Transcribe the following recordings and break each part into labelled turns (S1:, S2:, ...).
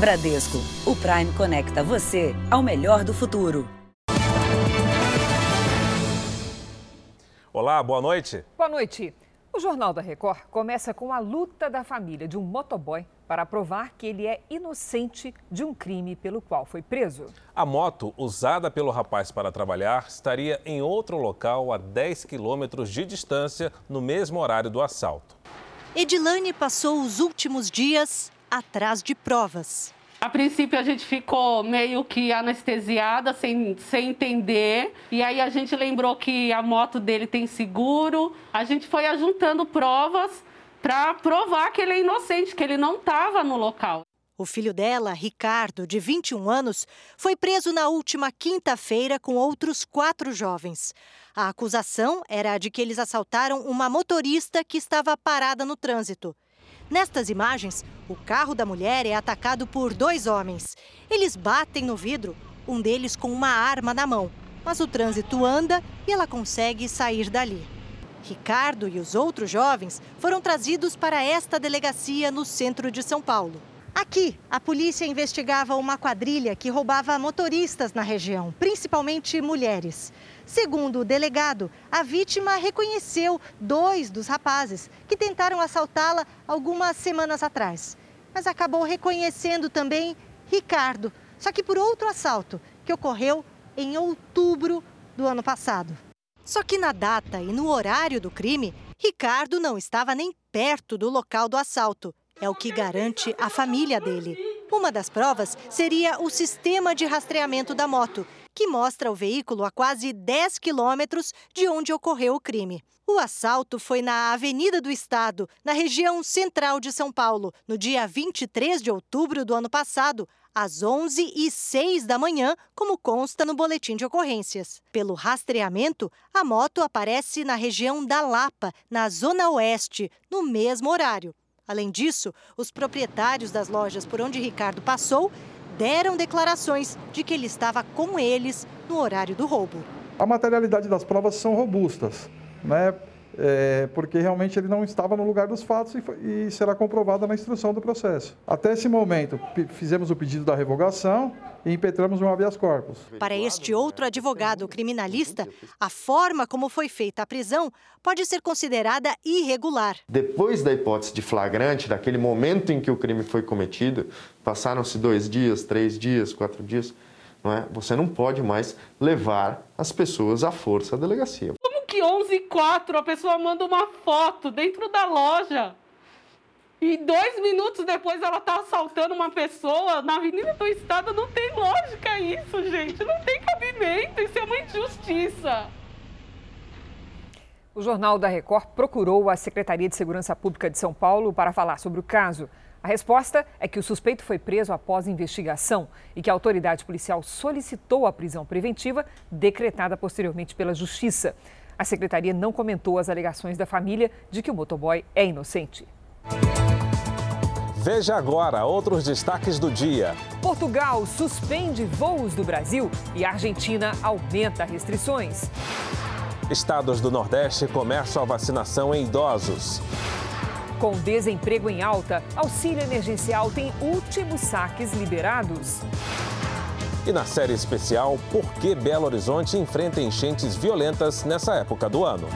S1: Bradesco, o Prime conecta você ao melhor do futuro.
S2: Olá, boa noite.
S3: Boa noite. O Jornal da Record começa com a luta da família de um motoboy para provar que ele é inocente de um crime pelo qual foi preso.
S2: A moto, usada pelo rapaz para trabalhar, estaria em outro local a 10 quilômetros de distância no mesmo horário do assalto.
S4: Edilane passou os últimos dias atrás de provas.
S5: A princípio a gente ficou meio que anestesiada, sem, sem entender. E aí a gente lembrou que a moto dele tem seguro. A gente foi ajuntando provas para provar que ele é inocente, que ele não estava no local.
S4: O filho dela, Ricardo, de 21 anos, foi preso na última quinta-feira com outros quatro jovens. A acusação era de que eles assaltaram uma motorista que estava parada no trânsito. Nestas imagens, o carro da mulher é atacado por dois homens. Eles batem no vidro, um deles com uma arma na mão. Mas o trânsito anda e ela consegue sair dali. Ricardo e os outros jovens foram trazidos para esta delegacia no centro de São Paulo. Aqui, a polícia investigava uma quadrilha que roubava motoristas na região, principalmente mulheres. Segundo o delegado, a vítima reconheceu dois dos rapazes que tentaram assaltá-la algumas semanas atrás. Mas acabou reconhecendo também Ricardo, só que por outro assalto, que ocorreu em outubro do ano passado. Só que na data e no horário do crime, Ricardo não estava nem perto do local do assalto. É o que garante a família dele. Uma das provas seria o sistema de rastreamento da moto, que mostra o veículo a quase 10 quilômetros de onde ocorreu o crime. O assalto foi na Avenida do Estado, na região central de São Paulo, no dia 23 de outubro do ano passado, às 11 e 06 da manhã, como consta no boletim de ocorrências. Pelo rastreamento, a moto aparece na região da Lapa, na zona oeste, no mesmo horário. Além disso, os proprietários das lojas por onde Ricardo passou deram declarações de que ele estava com eles no horário do roubo.
S6: A materialidade das provas são robustas, né? É, porque realmente ele não estava no lugar dos fatos e, e, será comprovada na instrução do processo. Até esse momento, fizemos o pedido da revogação e impetramos um habeas corpus.
S4: Para este outro advogado criminalista, a forma como foi feita a prisão pode ser considerada irregular.
S7: Depois da hipótese de flagrante, daquele momento em que o crime foi cometido, passaram-se dois dias, três dias, quatro dias, não é? Você não pode mais levar as pessoas à força à delegacia.
S5: Como que 11 e 4 a pessoa manda uma foto dentro da loja? E dois minutos depois ela tá assaltando uma pessoa na Avenida do Estado. Não tem lógica isso, gente. Não tem cabimento. Isso é uma injustiça.
S3: O Jornal da Record procurou a Secretaria de Segurança Pública de São Paulo para falar sobre o caso. A resposta é que o suspeito foi preso após investigação e que a autoridade policial solicitou a prisão preventiva, decretada posteriormente pela Justiça. A secretaria não comentou as alegações da família de que o motoboy é inocente.
S2: Veja agora outros destaques do dia.
S3: Portugal suspende voos do Brasil e a Argentina aumenta restrições.
S2: Estados do Nordeste começam a vacinação em idosos.
S3: Com desemprego em alta, auxílio emergencial tem últimos saques liberados.
S2: E na série especial, por que Belo Horizonte enfrenta enchentes violentas nessa época do ano?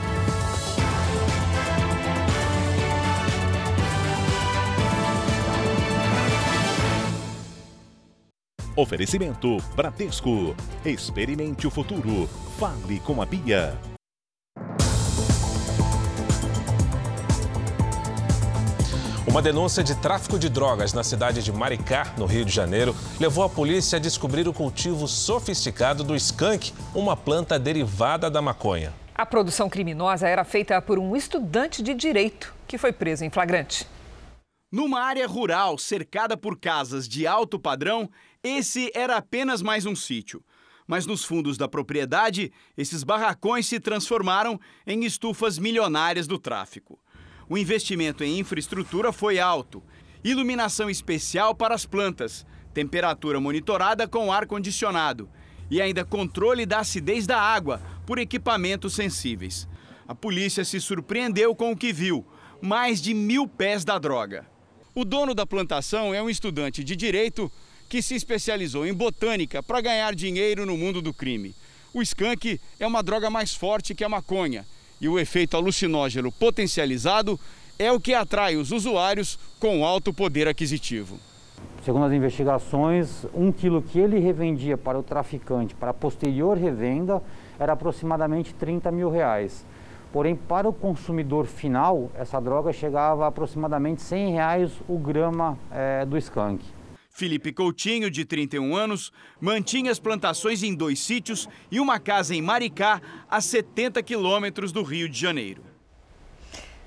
S8: Oferecimento Bradesco. Experimente o futuro. Fale com a Bia.
S2: Uma denúncia de tráfico de drogas na cidade de Maricá, no Rio de Janeiro, levou a polícia a descobrir o cultivo sofisticado do skunk, uma planta derivada da maconha.
S3: A produção criminosa era feita por um estudante de direito que foi preso em flagrante.
S9: Numa área rural cercada por casas de alto padrão, esse era apenas mais um sítio. Mas nos fundos da propriedade, esses barracões se transformaram em estufas milionárias do tráfico. O investimento em infraestrutura foi alto. Iluminação especial para as plantas, temperatura monitorada com ar-condicionado e ainda controle da acidez da água por equipamentos sensíveis. A polícia se surpreendeu com o que viu: mais de mil pés da droga. O dono da plantação é um estudante de direito que se especializou em botânica para ganhar dinheiro no mundo do crime. O skunk é uma droga mais forte que a maconha e o efeito alucinógeno potencializado é o que atrai os usuários com alto poder aquisitivo.
S10: Segundo as investigações, um quilo que ele revendia para o traficante para posterior revenda era aproximadamente 30 mil reais. Porém, para o consumidor final, essa droga chegava a aproximadamente 100 reais o grama é, do skunk.
S9: Felipe Coutinho, de 31 anos, mantinha as plantações em dois sítios e uma casa em Maricá, a 70 quilômetros do Rio de Janeiro.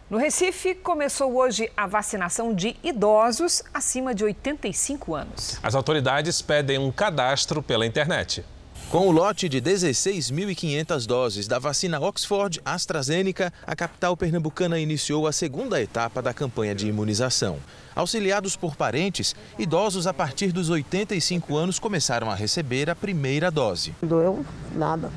S3: No Recife, começou hoje a vacinação de idosos acima de 85 anos.
S2: As autoridades pedem um cadastro pela internet.
S11: Com o lote de 16.500 doses da vacina Oxford AstraZeneca, a capital pernambucana iniciou a segunda etapa da campanha de imunização. Auxiliados por parentes, idosos a partir dos 85 anos começaram a receber a primeira dose.
S12: Não doeu nada,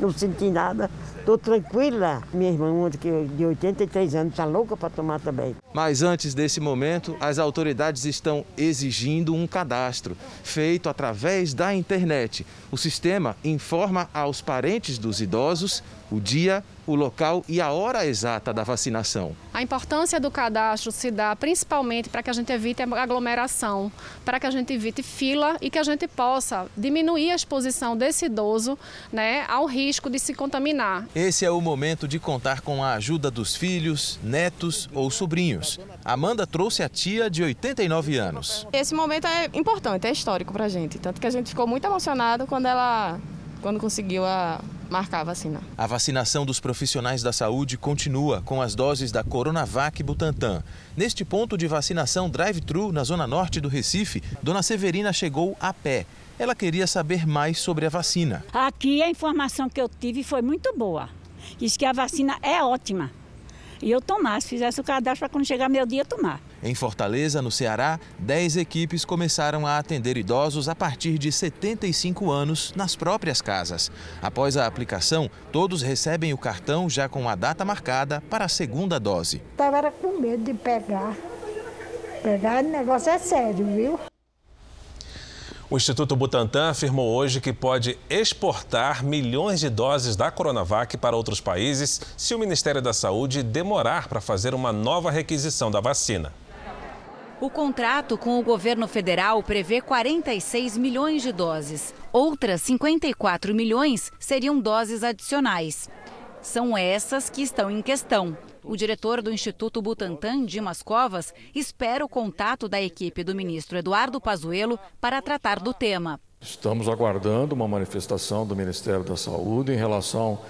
S12: não senti nada. Estou tranquila. Minha irmã, de 83 anos, está louca para tomar também.
S11: Mas antes desse momento, as autoridades estão exigindo um cadastro feito através da internet. O sistema informa aos parentes dos idosos o dia, o local e a hora exata da vacinação.
S13: A importância do cadastro se dá principalmente para que a gente evite aglomeração, para que a gente evite fila e que a gente possa diminuir a exposição desse idoso né, ao risco de se contaminar.
S11: Esse é o momento de contar com a ajuda dos filhos, netos ou sobrinhos. Amanda trouxe a tia de 89 anos.
S1: Esse momento é importante, é histórico para a gente, tanto que a gente ficou muito emocionado quando ela quando conseguiu a marcar a vacina.
S11: A vacinação dos profissionais da saúde continua com as doses da Coronavac Butantan. Neste ponto de vacinação drive-thru na zona norte do Recife, Dona Severina chegou a pé. Ela queria saber mais sobre a vacina.
S14: Aqui a informação que eu tive foi muito boa. Diz que a vacina é ótima e eu tomasse, fizesse o cadastro para quando chegar meu dia tomar.
S11: Em Fortaleza, no Ceará, 10 equipes começaram a atender idosos a partir de 75 anos nas próprias casas. Após a aplicação, todos recebem o cartão já com a data marcada para a segunda dose.
S15: Estava com medo de pegar. Pegar, o negócio é sério, viu?
S2: O Instituto Butantan afirmou hoje que pode exportar milhões de doses da Coronavac para outros países se o Ministério da Saúde demorar para fazer uma nova requisição da vacina.
S16: O contrato com o governo federal prevê 46 milhões de doses. Outras 54 milhões seriam doses adicionais. São essas que estão em questão. O diretor do Instituto Butantan, Dimas Covas, espera o contato da equipe do ministro Eduardo Pazuello para tratar do tema.
S17: Estamos aguardando uma manifestação do Ministério da Saúde em relação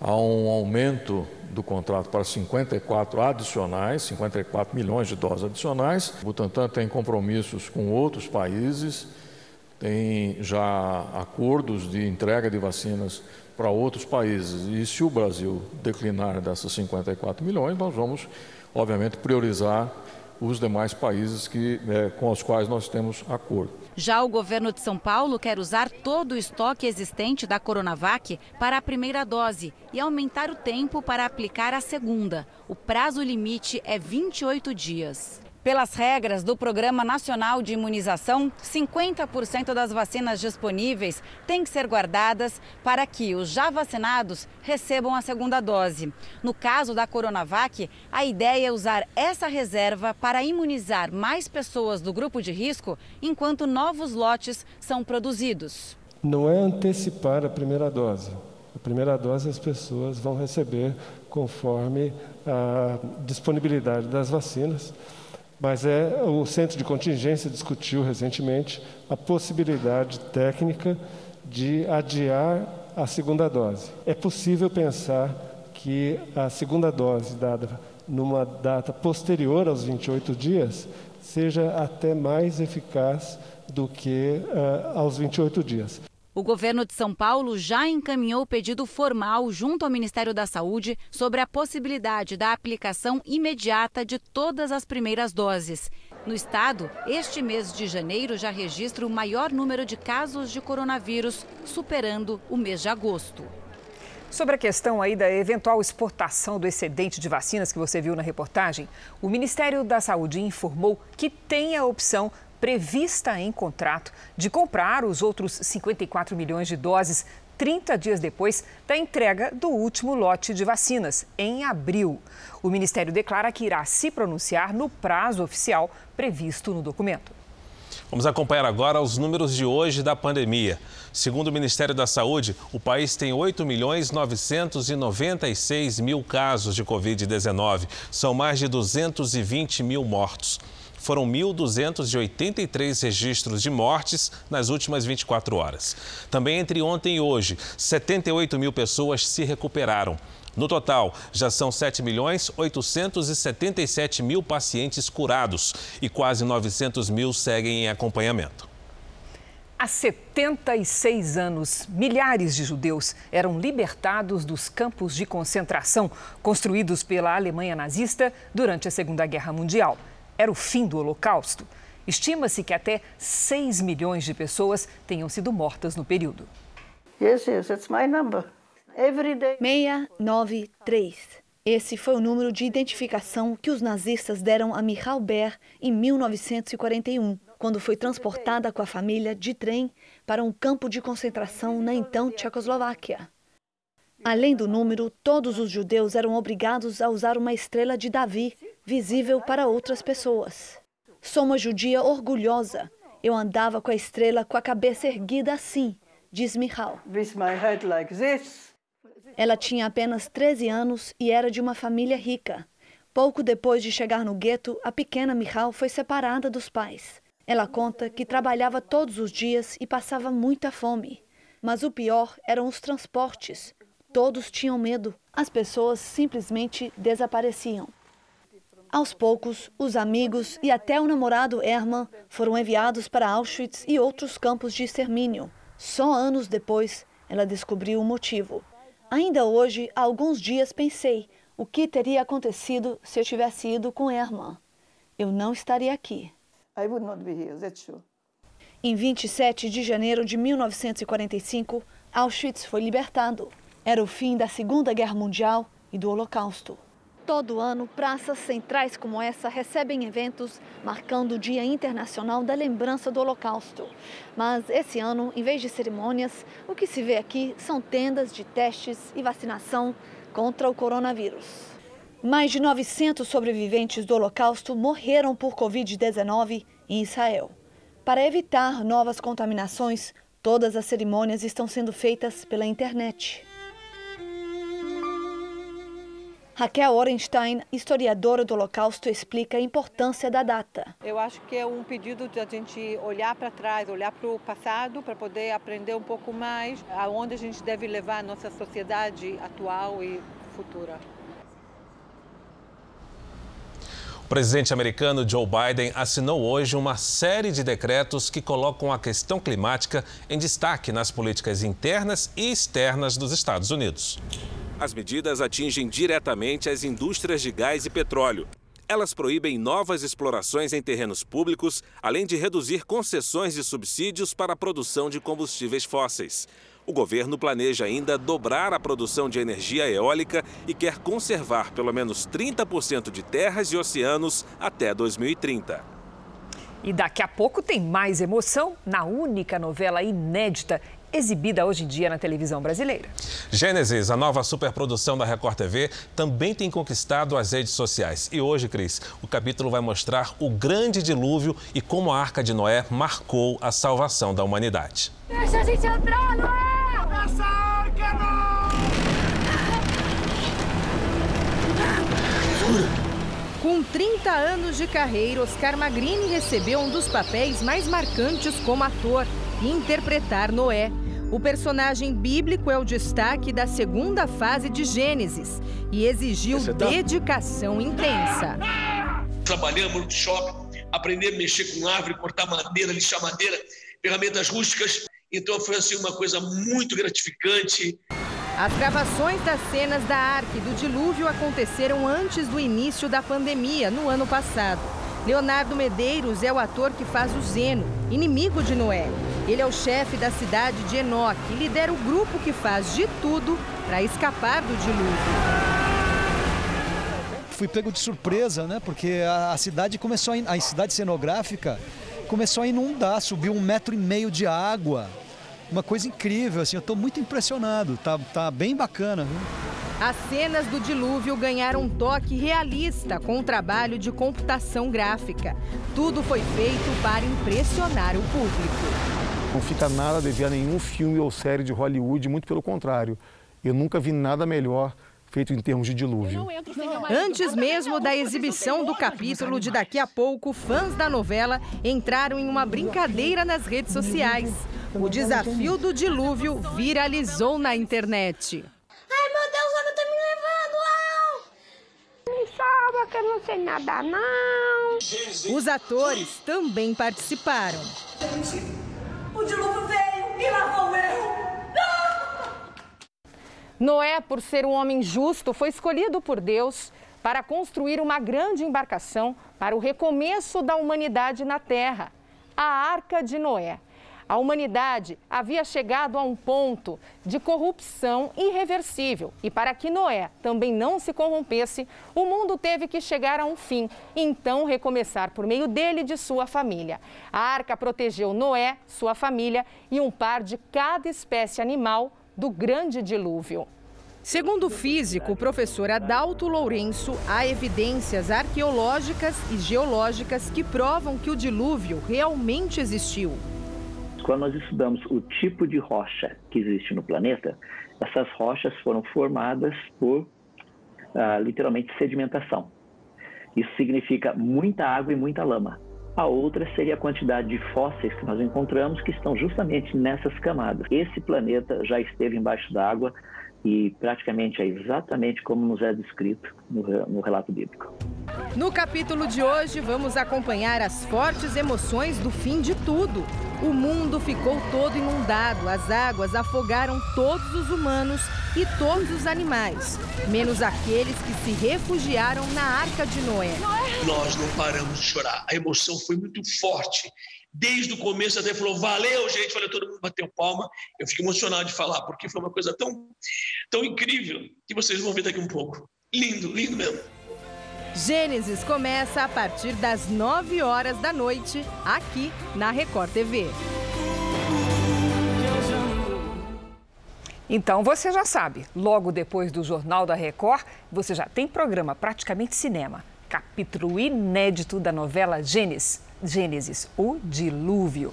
S17: a um aumento do contrato para 54 adicionais, 54 milhões de doses adicionais. O Butantan tem compromissos com outros países, tem já acordos de entrega de vacinas para outros países. E se o Brasil declinar dessas 54 milhões, nós vamos, obviamente, priorizar os demais países que, é, com os quais nós temos acordo.
S16: Já o governo de São Paulo quer usar todo o estoque existente da Coronavac para a primeira dose e aumentar o tempo para aplicar a segunda. O prazo limite é 28 dias. Pelas regras do Programa Nacional de Imunização, 50% das vacinas disponíveis têm que ser guardadas para que os já vacinados recebam a segunda dose. No caso da Coronavac, a ideia é usar essa reserva para imunizar mais pessoas do grupo de risco enquanto novos lotes são produzidos.
S18: Não é antecipar a primeira dose. A primeira dose as pessoas vão receber conforme a disponibilidade das vacinas mas é o centro de contingência discutiu recentemente a possibilidade técnica de adiar a segunda dose. É possível pensar que a segunda dose dada numa data posterior aos 28 dias seja até mais eficaz do que uh, aos 28 dias.
S16: O governo de São Paulo já encaminhou pedido formal junto ao Ministério da Saúde sobre a possibilidade da aplicação imediata de todas as primeiras doses. No estado, este mês de janeiro já registra o maior número de casos de coronavírus, superando o mês de agosto.
S3: Sobre a questão aí da eventual exportação do excedente de vacinas que você viu na reportagem, o Ministério da Saúde informou que tem a opção prevista em contrato de comprar os outros 54 milhões de doses 30 dias depois da entrega do último lote de vacinas, em abril. O Ministério declara que irá se pronunciar no prazo oficial previsto no documento.
S2: Vamos acompanhar agora os números de hoje da pandemia. Segundo o Ministério da Saúde, o país tem 8 milhões 996 mil casos de Covid-19. São mais de 220 mil mortos. Foram 1.283 registros de mortes nas últimas 24 horas. Também entre ontem e hoje, 78 mil pessoas se recuperaram. No total, já são 7 milhões 877 mil pacientes curados e quase 900 mil seguem em acompanhamento.
S3: Há 76 anos, milhares de judeus eram libertados dos campos de concentração construídos pela Alemanha nazista durante a Segunda Guerra Mundial. Era o fim do Holocausto. Estima-se que até 6 milhões de pessoas tenham sido mortas no período.
S12: Yes, yes, it's my number.
S19: 693. Esse foi o número de identificação que os nazistas deram a Michal Ber em 1941, quando foi transportada com a família de trem para um campo de concentração na então Tchecoslováquia. Além do número, todos os judeus eram obrigados a usar uma estrela de Davi, visível para outras pessoas. Sou uma judia orgulhosa. Eu andava com a estrela com a cabeça erguida assim, diz Michal. Ela tinha apenas 13 anos e era de uma família rica. Pouco depois de chegar no gueto, a pequena Michal foi separada dos pais. Ela conta que trabalhava todos os dias e passava muita fome. Mas o pior eram os transportes. Todos tinham medo. As pessoas simplesmente desapareciam. Aos poucos, os amigos e até o namorado Hermann foram enviados para Auschwitz e outros campos de extermínio. Só anos depois, ela descobriu o motivo. Ainda hoje, há alguns dias, pensei o que teria acontecido se eu tivesse ido com Hermann. Eu não estaria aqui.
S12: I would not be here, that's true.
S19: Em 27 de janeiro de 1945, Auschwitz foi libertado. Era o fim da Segunda Guerra Mundial e do Holocausto. Todo ano, praças centrais como essa recebem eventos marcando o Dia Internacional da Lembrança do Holocausto. Mas esse ano, em vez de cerimônias, o que se vê aqui são tendas de testes e vacinação contra o coronavírus. Mais de 900 sobreviventes do Holocausto morreram por Covid-19 em Israel. Para evitar novas contaminações, todas as cerimônias estão sendo feitas pela internet. Raquel Orenstein, historiadora do Holocausto, explica a importância da data.
S14: Eu acho que é um pedido de a gente olhar para trás, olhar para o passado, para poder aprender um pouco mais aonde a gente deve levar a nossa sociedade atual e futura.
S2: O presidente americano Joe Biden assinou hoje uma série de decretos que colocam a questão climática em destaque nas políticas internas e externas dos Estados Unidos.
S20: As medidas atingem diretamente as indústrias de gás e petróleo. Elas proíbem novas explorações em terrenos públicos, além de reduzir concessões de subsídios para a produção de combustíveis fósseis. O governo planeja ainda dobrar a produção de energia eólica e quer conservar pelo menos 30% de terras e oceanos até 2030.
S3: E daqui a pouco tem mais emoção na única novela inédita exibida hoje em dia na televisão brasileira.
S2: Gênesis, a nova superprodução da Record TV, também tem conquistado as redes sociais. E hoje, Cris, o capítulo vai mostrar o grande dilúvio e como a Arca de Noé marcou a salvação da humanidade.
S21: Deixa a gente entrar, Noé! Essa arca não!
S22: Com 30 anos de carreira, Oscar Magrini recebeu um dos papéis mais marcantes como ator, interpretar Noé. O personagem bíblico é o destaque da segunda fase de Gênesis e exigiu tá... dedicação intensa.
S23: Trabalhamos no shopping, aprender a mexer com árvore, cortar madeira, lixar madeira, ferramentas rústicas. Então foi assim uma coisa muito gratificante.
S22: As gravações das cenas da Arca e do dilúvio aconteceram antes do início da pandemia, no ano passado. Leonardo Medeiros é o ator que faz o Zeno, inimigo de Noé. Ele é o chefe da cidade de Enoque e lidera o grupo que faz de tudo para escapar do dilúvio
S24: fui pego de surpresa, né? Porque a, cidade começou a, a cidade cenográfica começou a inundar, subiu um metro e meio de água. Uma coisa incrível, assim, eu estou muito impressionado, tá, tá bem bacana. Viu?
S22: As cenas do dilúvio ganharam um toque realista com o trabalho de computação gráfica. Tudo foi feito para impressionar o público.
S25: Não fica nada a dever a nenhum filme ou série de Hollywood, muito pelo contrário. Eu nunca vi nada melhor feito em termos de dilúvio.
S22: Antes mesmo da exibição do capítulo de daqui a pouco, fãs da novela entraram em uma brincadeira nas redes sociais. O desafio do dilúvio viralizou na internet.
S21: Ai meu Deus, ela tá me levando! Me salva que eu não sei nadar não!
S22: Os atores também participaram.
S21: O dilúvio veio e lá vou eu!
S22: Noé, por ser um homem justo, foi escolhido por Deus para construir uma grande embarcação para o recomeço da humanidade na Terra, a Arca de Noé. A humanidade havia chegado a um ponto de corrupção irreversível e, para que Noé também não se corrompesse, o mundo teve que chegar a um fim, então recomeçar por meio dele e de sua família. A arca protegeu Noé, sua família e um par de cada espécie animal do grande dilúvio. Segundo o físico, o professor Adalto Lourenço, há evidências arqueológicas e geológicas que provam que o dilúvio realmente existiu.
S26: Quando nós estudamos o tipo de rocha que existe no planeta, essas rochas foram formadas por ah, literalmente sedimentação. Isso significa muita água e muita lama. A outra seria a quantidade de fósseis que nós encontramos que estão justamente nessas camadas. Esse planeta já esteve embaixo d'água e praticamente é exatamente como nos é descrito no, no, relato bíblico.
S22: No capítulo de hoje, vamos acompanhar as fortes emoções do fim de tudo. O mundo ficou todo inundado, as águas afogaram todos os humanos e todos os animais, menos aqueles que se refugiaram na arca de Noé.
S23: Nós não paramos de chorar, a emoção foi muito forte desde o começo até falou, valeu, gente, falei, todo mundo bateu palma. Eu fico emocionado de falar, porque foi uma coisa tão, tão incrível que vocês vão ver daqui um pouco. Lindo, lindo mesmo.
S22: Gênesis começa a partir das 9 horas da noite, aqui na Record TV.
S3: Então você já sabe, logo depois do Jornal da Record, você já tem programa Praticamente Cinema, capítulo inédito da novela Gênesis Gênesis, o dilúvio.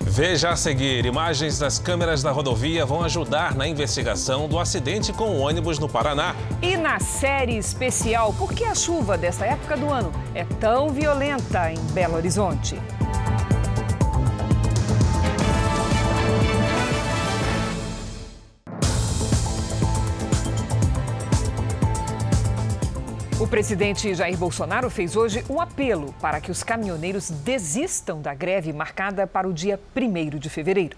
S2: Veja a seguir: imagens das câmeras da rodovia vão ajudar na investigação do acidente com o ônibus no Paraná.
S3: E na série especial, por que a chuva dessa época do ano é tão violenta em Belo Horizonte? O presidente Jair Bolsonaro fez hoje um apelo para que os caminhoneiros desistam da greve marcada para o dia 1 de fevereiro.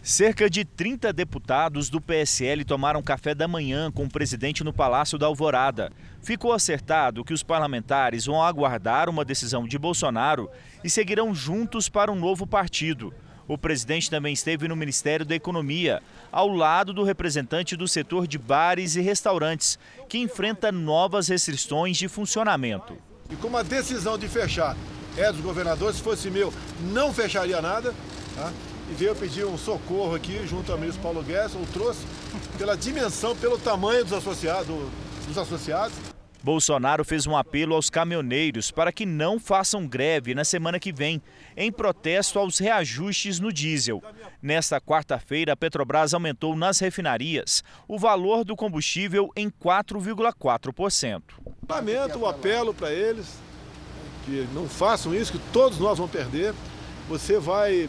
S27: Cerca de 30 deputados do PSL tomaram café da manhã com o presidente no Palácio da Alvorada. Ficou acertado que os parlamentares vão aguardar uma decisão de Bolsonaro e seguirão juntos para um novo partido. O presidente também esteve no Ministério da Economia, ao lado do representante do setor de bares e restaurantes, que enfrenta novas restrições de funcionamento.
S28: E como a decisão de fechar é dos governadores, se fosse meu, não fecharia nada. Tá? E veio pedir um socorro aqui junto ao ministro Paulo Guedes, ou trouxe pela dimensão, pelo tamanho dos associados. Dos associados.
S27: Bolsonaro fez um apelo aos caminhoneiros para que não façam greve na semana que vem, em protesto aos reajustes no diesel. Nesta quarta-feira, a Petrobras aumentou nas refinarias o valor do combustível em 4,4%.
S28: Lamento o apelo para eles que não façam isso, que todos nós vamos perder. Você vai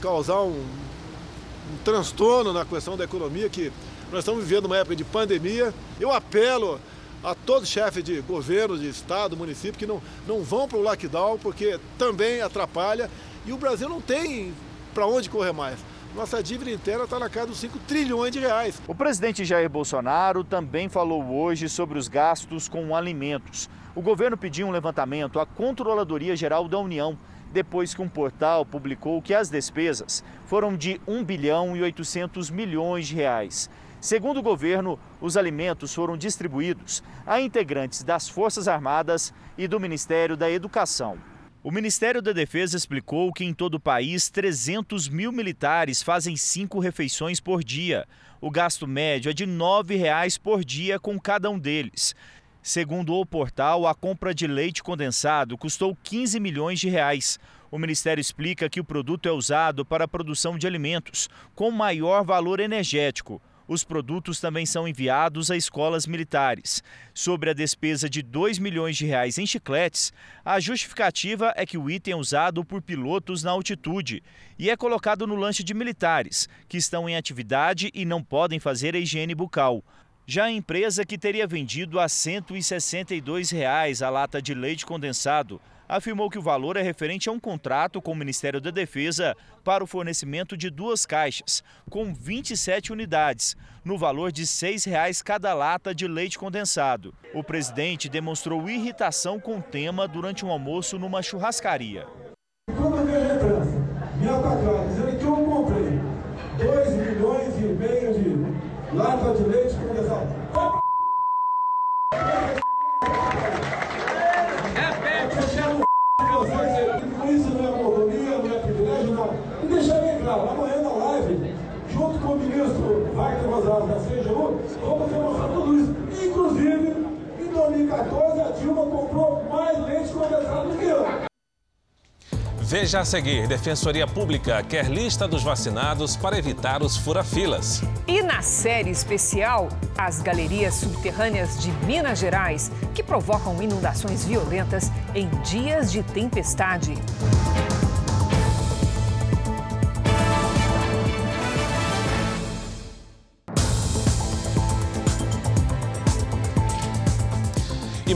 S28: causar um, um transtorno na questão da economia que nós estamos vivendo uma época de pandemia. Eu apelo a todos os chefes de governo, de estado, município, que não, não vão para o lockdown, porque também atrapalha e o Brasil não tem para onde correr mais. Nossa dívida interna está na casa dos 5 trilhões de reais.
S27: O presidente Jair Bolsonaro também falou hoje sobre os gastos com alimentos. O governo pediu um levantamento à Controladoria Geral da União depois que um portal publicou que as despesas foram de 1 bilhão e 800 milhões de reais. Segundo o governo, os alimentos foram distribuídos a integrantes das Forças Armadas e do Ministério da Educação. O Ministério da Defesa explicou que em todo o país 300 mil militares fazem cinco refeições por dia. O gasto médio é de R$ 9,00 por dia com cada um deles. Segundo o portal, a compra de leite condensado custou 15 milhões de reais. O Ministério explica que o produto é usado para a produção de alimentos, com maior valor energético. Os produtos também são enviados a escolas militares. Sobre a despesa de 2 milhões de reais em chicletes, a justificativa é que o item é usado por pilotos na altitude e é colocado no lanche de militares, que estão em atividade e não podem fazer a higiene bucal. Já a empresa que teria vendido a 162 reais a lata de leite condensado afirmou que o valor é referente a um contrato com o Ministério da Defesa para o fornecimento de duas caixas, com 27 unidades, no valor de R$ 6,00 cada lata de leite condensado. O presidente demonstrou irritação com o tema durante um almoço numa churrascaria.
S29: Quando eu vejo a imprensa, minha dizendo que eu comprei 2 milhões e meio de lata de leite condensado. Isso não é autonomia, não é privilégio, não. E amanhã na live, junto com o ministro Wagner Rosales da CGU, vamos demonstrar tudo isso. Inclusive, em 2014, a Dilma comprou mais leite condensado do que eu.
S2: Veja a seguir: Defensoria Pública quer lista dos vacinados para evitar os furafilas.
S3: E na série especial, as galerias subterrâneas de Minas Gerais, que provocam inundações violentas em dias de tempestade.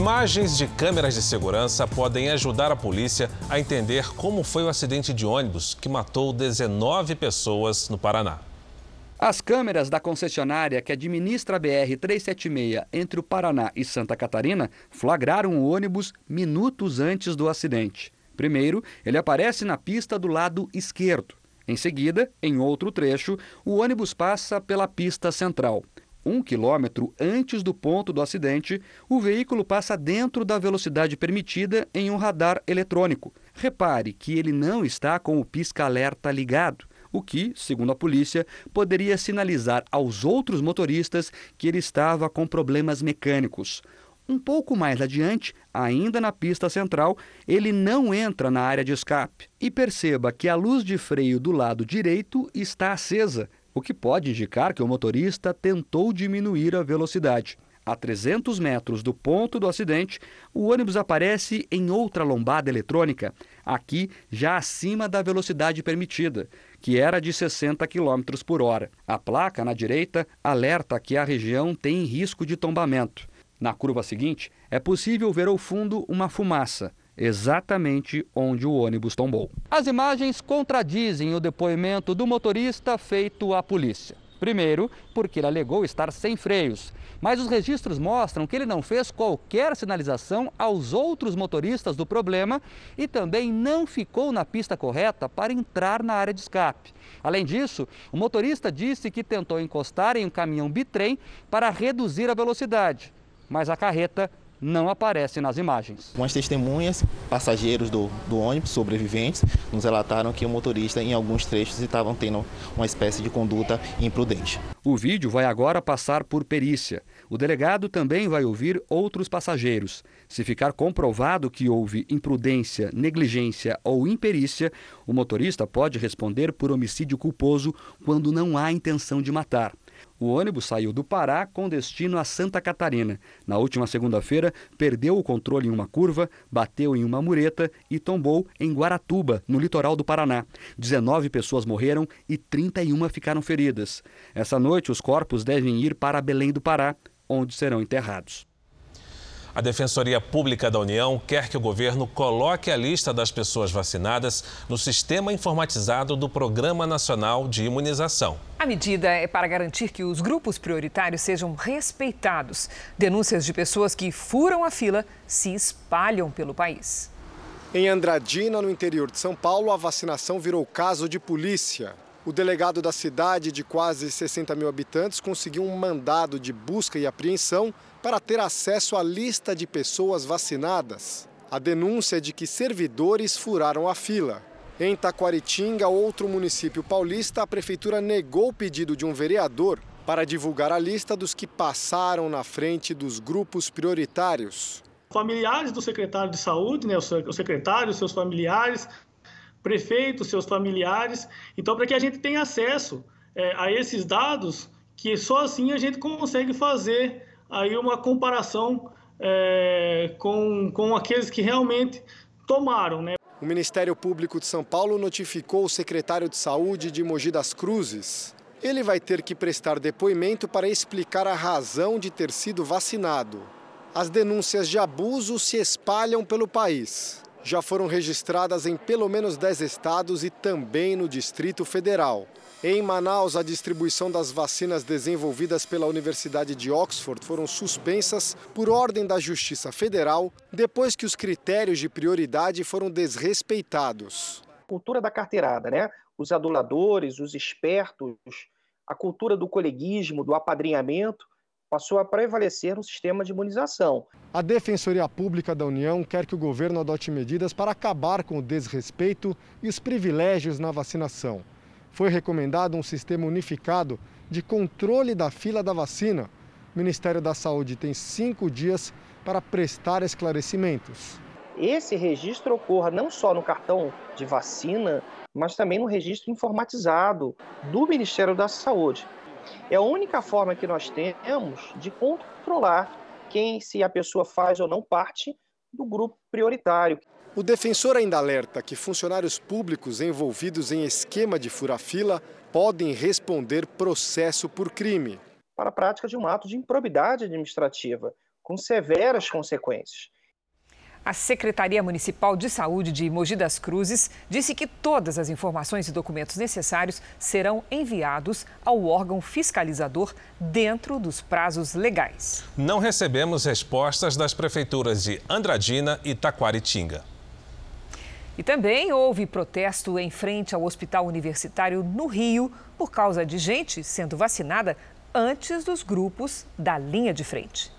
S2: Imagens de câmeras de segurança podem ajudar a polícia a entender como foi o acidente de ônibus que matou 19 pessoas no Paraná.
S30: As câmeras da concessionária que administra a BR-376 entre o Paraná e Santa Catarina flagraram o ônibus minutos antes do acidente. Primeiro, ele aparece na pista do lado esquerdo. Em seguida, em outro trecho, o ônibus passa pela pista central. Um quilômetro antes do ponto do acidente, o veículo passa dentro da velocidade permitida em um radar eletrônico. Repare que ele não está com o pisca-alerta ligado, o que, segundo a polícia, poderia sinalizar aos outros motoristas que ele estava com problemas mecânicos. Um pouco mais adiante, ainda na pista central, ele não entra na área de escape. E perceba que a luz de freio do lado direito está acesa, o que pode indicar que o motorista tentou diminuir a velocidade. A 300 metros do ponto do acidente, o ônibus aparece em outra lombada eletrônica, aqui já acima da velocidade permitida, que era de 60 km por hora. A placa na direita alerta que a região tem risco de tombamento. Na curva seguinte, é possível ver ao fundo uma fumaça exatamente onde o ônibus tombou. As imagens contradizem o depoimento do motorista feito à polícia. Primeiro, porque ele alegou estar sem freios, mas os registros mostram que ele não fez qualquer sinalização aos outros motoristas do problema e também não ficou na pista correta para entrar na área de escape. Além disso, o motorista disse que tentou encostar em um caminhão bitrem para reduzir a velocidade, mas a carreta não aparece nas imagens.
S31: Algumas testemunhas, passageiros do, do ônibus, sobreviventes, nos relataram que o motorista, em alguns trechos, estavam tendo uma espécie de conduta imprudente.
S30: O vídeo vai agora passar por perícia. O delegado também vai ouvir outros passageiros. Se ficar comprovado que houve imprudência, negligência ou imperícia, o motorista pode responder por homicídio culposo quando não há intenção de matar. O ônibus saiu do Pará com destino a Santa Catarina. Na última segunda-feira, perdeu o controle em uma curva, bateu em uma mureta e tombou em Guaratuba, no litoral do Paraná. 19 pessoas morreram e 31 ficaram feridas. Essa noite, os corpos devem ir para Belém do Pará, onde serão enterrados.
S2: A Defensoria Pública da União quer que o governo coloque a lista das pessoas vacinadas no sistema informatizado do Programa Nacional de Imunização.
S3: A medida é para garantir que os grupos prioritários sejam respeitados. Denúncias de pessoas que furam a fila se espalham pelo país.
S32: Em Andradina, no interior de São Paulo, a vacinação virou caso de polícia. O delegado da cidade, de quase 60 mil habitantes, conseguiu um mandado de busca e apreensão para ter acesso à lista de pessoas vacinadas. A denúncia é de que servidores furaram a fila. Em Taquaritinga, outro município paulista, a prefeitura negou o pedido de um vereador para divulgar a lista dos que passaram na frente dos grupos prioritários.
S33: Familiares do secretário de saúde, né, o secretário, seus familiares, prefeitos, seus familiares. Então, para que a gente tenha acesso é, a esses dados, que só assim a gente consegue fazer aí uma comparação é, com, com aqueles que realmente tomaram, né?
S32: O Ministério Público de São Paulo notificou o secretário de Saúde de Mogi das Cruzes. Ele vai ter que prestar depoimento para explicar a razão de ter sido vacinado. As denúncias de abuso se espalham pelo país. Já foram registradas em pelo menos 10 estados e também no Distrito Federal. Em Manaus, a distribuição das vacinas desenvolvidas pela Universidade de Oxford foram suspensas por ordem da Justiça Federal depois que os critérios de prioridade foram desrespeitados.
S34: Cultura da carteirada, né? Os aduladores, os espertos, a cultura do coleguismo, do apadrinhamento, passou a prevalecer no sistema de imunização.
S32: A Defensoria Pública da União quer que o governo adote medidas para acabar com o desrespeito e os privilégios na vacinação foi recomendado um sistema unificado de controle da fila da vacina. O Ministério da Saúde tem cinco dias para prestar esclarecimentos.
S34: Esse registro ocorra não só no cartão de vacina, mas também no registro informatizado do Ministério da Saúde. É a única forma que nós temos de controlar quem, se a pessoa faz ou não parte do grupo prioritário.
S32: O defensor ainda alerta que funcionários públicos envolvidos em esquema de fura-fila podem responder processo por crime.
S34: Para a prática de um ato de improbidade administrativa, com severas consequências.
S3: A Secretaria Municipal de Saúde de Mogi das Cruzes disse que todas as informações e documentos necessários serão enviados ao órgão fiscalizador dentro dos prazos legais.
S2: Não recebemos respostas das prefeituras de Andradina e Taquaritinga.
S3: E também houve protesto em frente ao Hospital Universitário no Rio por causa de gente sendo vacinada antes dos grupos da linha de frente.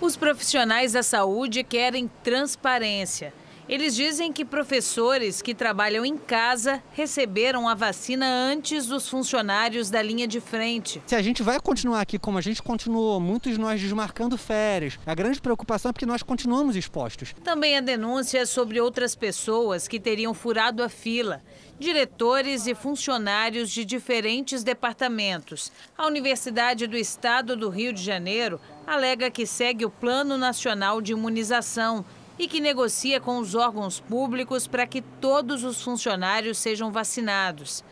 S1: Os profissionais da saúde querem transparência. Eles dizem que professores que trabalham em casa receberam a vacina antes dos funcionários da linha de frente.
S35: Se a gente vai continuar aqui como a gente continuou, muitos de nós desmarcando férias, a grande preocupação é porque nós continuamos expostos.
S1: Também há denúncias sobre outras pessoas que teriam furado a fila diretores e funcionários de diferentes departamentos. A Universidade do Estado do Rio de Janeiro alega que segue o Plano Nacional de Imunização e que negocia com os órgãos públicos para que todos os funcionários sejam vacinados.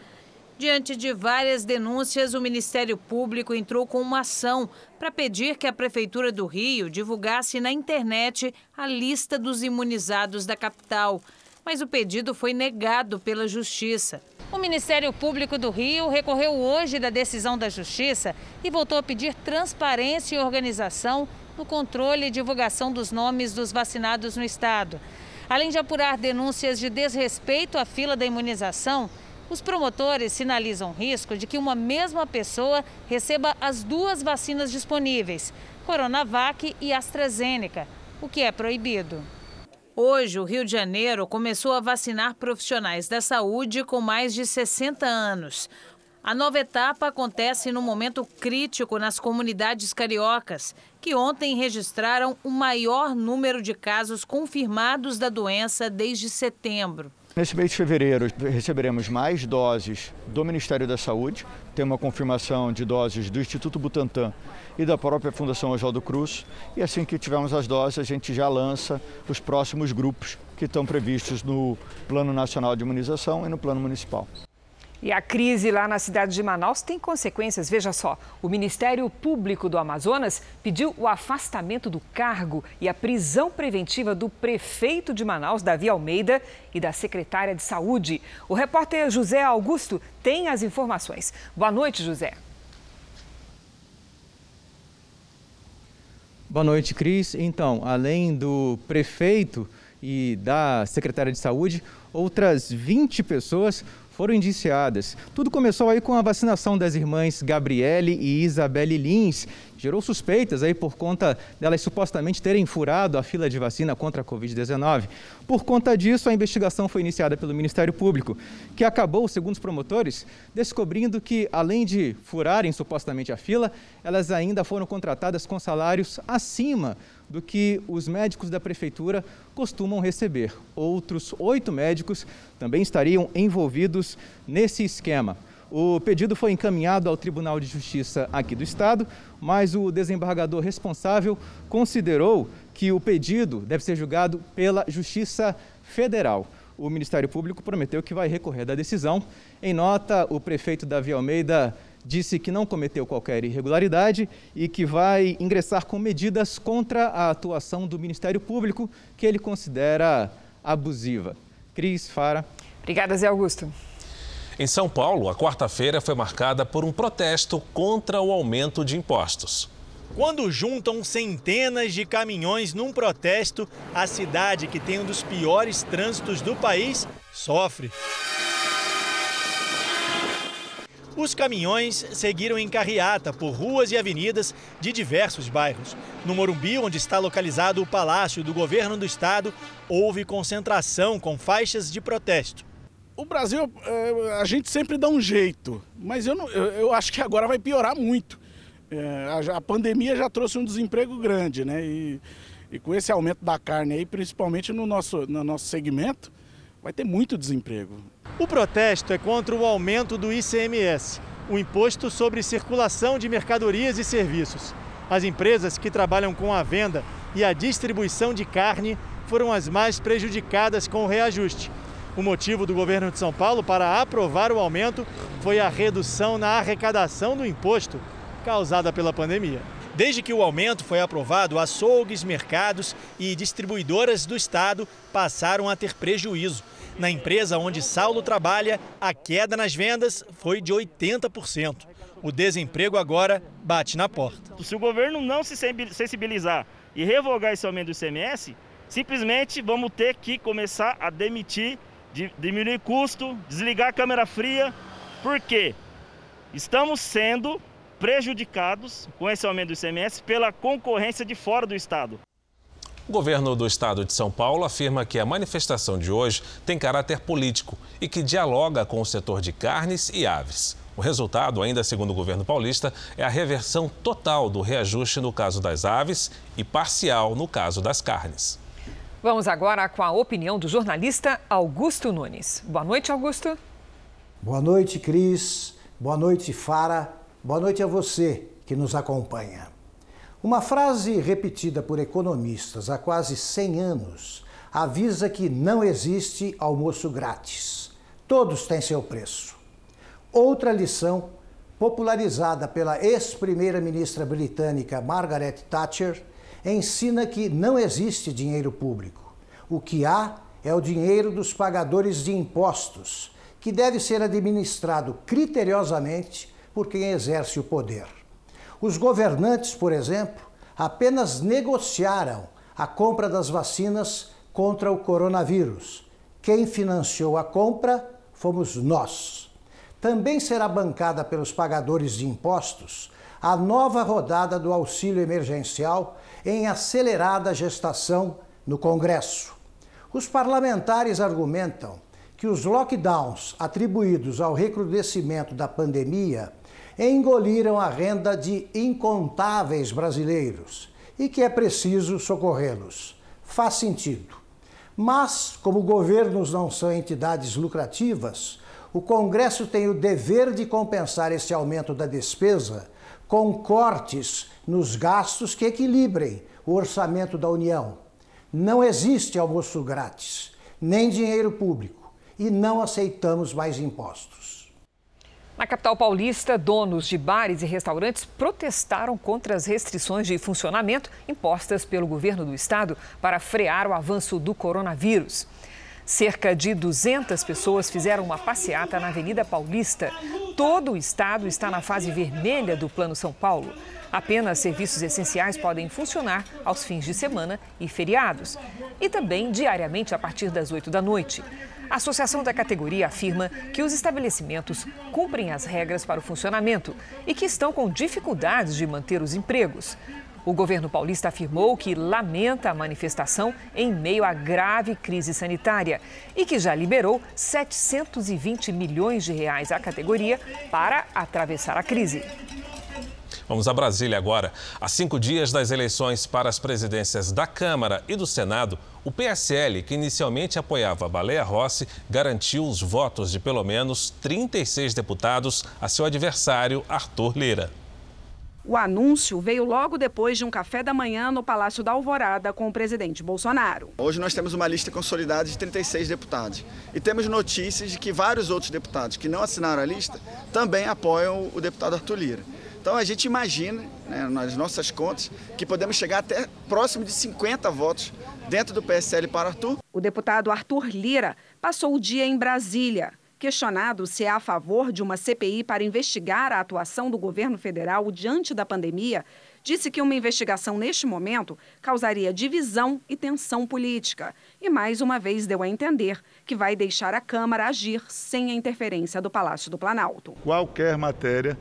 S1: Diante de várias denúncias, o Ministério Público entrou com uma ação para pedir que a Prefeitura do Rio divulgasse na internet a lista dos imunizados da capital. Mas o pedido foi negado pela Justiça. O Ministério Público do Rio recorreu hoje da decisão da Justiça e voltou a pedir transparência e organização no controle e divulgação dos nomes dos vacinados no estado. Além de apurar denúncias de desrespeito à fila da imunização, os promotores sinalizam risco de que uma mesma pessoa receba as duas vacinas disponíveis, Coronavac e AstraZeneca, o que é proibido. Hoje, o Rio de Janeiro começou a vacinar profissionais da saúde com mais de 60 anos. A nova etapa acontece num momento crítico nas comunidades cariocas, que ontem registraram o maior número de casos confirmados da doença desde setembro.
S36: Nesse mês de fevereiro, receberemos mais doses do Ministério da Saúde, tem uma confirmação de doses do Instituto Butantan e da própria Fundação Oswaldo Cruz. E assim que tivermos as doses, a gente já lança os próximos grupos que estão previstos no Plano Nacional de Imunização e no Plano Municipal.
S3: E a crise lá na cidade de Manaus tem consequências. Veja só: o Ministério Público do Amazonas pediu o afastamento do cargo e a prisão preventiva do prefeito de Manaus, Davi Almeida, e da secretária de Saúde. O repórter José Augusto tem as informações. Boa noite, José.
S37: Boa noite, Cris. Então, além do prefeito
S38: e da secretária de Saúde, outras 20 pessoas foram indiciadas. Tudo começou aí com a vacinação das irmãs Gabriele e Isabelle Lins. Gerou suspeitas aí por conta delas supostamente terem furado a fila de vacina contra a Covid-19. Por conta disso, a investigação foi iniciada pelo Ministério Público, que acabou, segundo os promotores, descobrindo que, além de furarem supostamente a fila, elas ainda foram contratadas com salários acima do que os médicos da prefeitura costumam receber. Outros oito médicos também estariam envolvidos nesse esquema. O pedido foi encaminhado ao Tribunal de Justiça aqui do Estado, mas o desembargador responsável considerou que o pedido deve ser julgado pela Justiça Federal. O Ministério Público prometeu que vai recorrer da decisão. Em nota, o prefeito Davi Almeida disse que não cometeu qualquer irregularidade e que vai ingressar com medidas contra a atuação do Ministério Público, que ele considera abusiva. Cris, Fara.
S3: Obrigada, Zé Augusto.
S2: Em São Paulo, a quarta-feira foi marcada por um protesto contra o aumento de impostos.
S39: Quando juntam centenas de caminhões num protesto, a cidade que tem um dos piores trânsitos do país sofre. Os caminhões seguiram em carreata por ruas e avenidas de diversos bairros. No Morumbi, onde está localizado o Palácio do Governo do Estado, houve concentração com faixas de protesto.
S40: O Brasil, é, a gente sempre dá um jeito, mas eu, não, eu, acho que agora vai piorar muito. É, a, pandemia já trouxe um desemprego grande, né? E, e com esse aumento da carne aí, principalmente no nosso, no nosso segmento, vai ter muito desemprego.
S39: O protesto é contra o aumento do ICMS, o Imposto sobre Circulação de Mercadorias e Serviços. As empresas que trabalham com a venda e a distribuição de carne foram as mais prejudicadas com o reajuste. O motivo do governo de São Paulo para aprovar o aumento foi a redução na arrecadação do imposto causada pela pandemia. Desde que o aumento foi aprovado, açougues, mercados e distribuidoras do estado passaram a ter prejuízo. Na empresa onde Saulo trabalha, a queda nas vendas foi de 80%. O desemprego agora bate na porta.
S41: Se o governo não se sensibilizar e revogar esse aumento do ICMS, simplesmente vamos ter que começar a demitir, diminuir custo, desligar a câmera fria. Por quê? Estamos sendo prejudicados com esse aumento do ICMS pela concorrência de fora do estado.
S2: O governo do estado de São Paulo afirma que a manifestação de hoje tem caráter político e que dialoga com o setor de carnes e aves. O resultado, ainda segundo o governo paulista, é a reversão total do reajuste no caso das aves e parcial no caso das carnes.
S3: Vamos agora com a opinião do jornalista Augusto Nunes. Boa noite, Augusto.
S42: Boa noite, Cris. Boa noite, Fara. Boa noite a você que nos acompanha. Uma frase repetida por economistas há quase 100 anos avisa que não existe almoço grátis. Todos têm seu preço. Outra lição, popularizada pela ex-primeira-ministra britânica Margaret Thatcher, ensina que não existe dinheiro público. O que há é o dinheiro dos pagadores de impostos, que deve ser administrado criteriosamente por quem exerce o poder. Os governantes, por exemplo, apenas negociaram a compra das vacinas contra o coronavírus. Quem financiou a compra fomos nós. Também será bancada pelos pagadores de impostos a nova rodada do auxílio emergencial em acelerada gestação no Congresso. Os parlamentares argumentam que os lockdowns atribuídos ao recrudescimento da pandemia engoliram a renda de incontáveis brasileiros e que é preciso socorrê-los. Faz sentido. Mas, como governos não são entidades lucrativas, o Congresso tem o dever de compensar esse aumento da despesa com cortes nos gastos que equilibrem o orçamento da União. Não existe almoço grátis, nem dinheiro público, e não aceitamos mais impostos.
S3: Na capital paulista, donos de bares e restaurantes protestaram contra as restrições de funcionamento impostas pelo governo do estado para frear o avanço do coronavírus. Cerca de 200 pessoas fizeram uma passeata na Avenida Paulista. Todo o estado está na fase vermelha do Plano São Paulo. Apenas serviços essenciais podem funcionar aos fins de semana e feriados. E também diariamente a partir das 8 da noite. A associação da categoria afirma que os estabelecimentos cumprem as regras para o funcionamento e que estão com dificuldades de manter os empregos. O governo paulista afirmou que lamenta a manifestação em meio à grave crise sanitária e que já liberou 720 milhões de reais à categoria para atravessar a crise.
S2: Vamos a Brasília agora. Há cinco dias das eleições para as presidências da Câmara e do Senado, o PSL, que inicialmente apoiava a Baleia Rossi, garantiu os votos de pelo menos 36 deputados a seu adversário, Arthur Lira.
S43: O anúncio veio logo depois de um café da manhã no Palácio da Alvorada com o presidente Bolsonaro.
S44: Hoje nós temos uma lista consolidada de 36 deputados. E temos notícias de que vários outros deputados que não assinaram a lista também apoiam o deputado Arthur Lira. Então a gente imagina, né, nas nossas contas, que podemos chegar até próximo de 50 votos dentro do PSL para Arthur.
S43: O deputado Arthur Lira passou o dia em Brasília. Questionado se é a favor de uma CPI para investigar a atuação do governo federal diante da pandemia, disse que uma investigação neste momento causaria divisão e tensão política. E mais uma vez deu a entender que vai deixar a Câmara agir sem a interferência do Palácio do Planalto.
S45: Qualquer matéria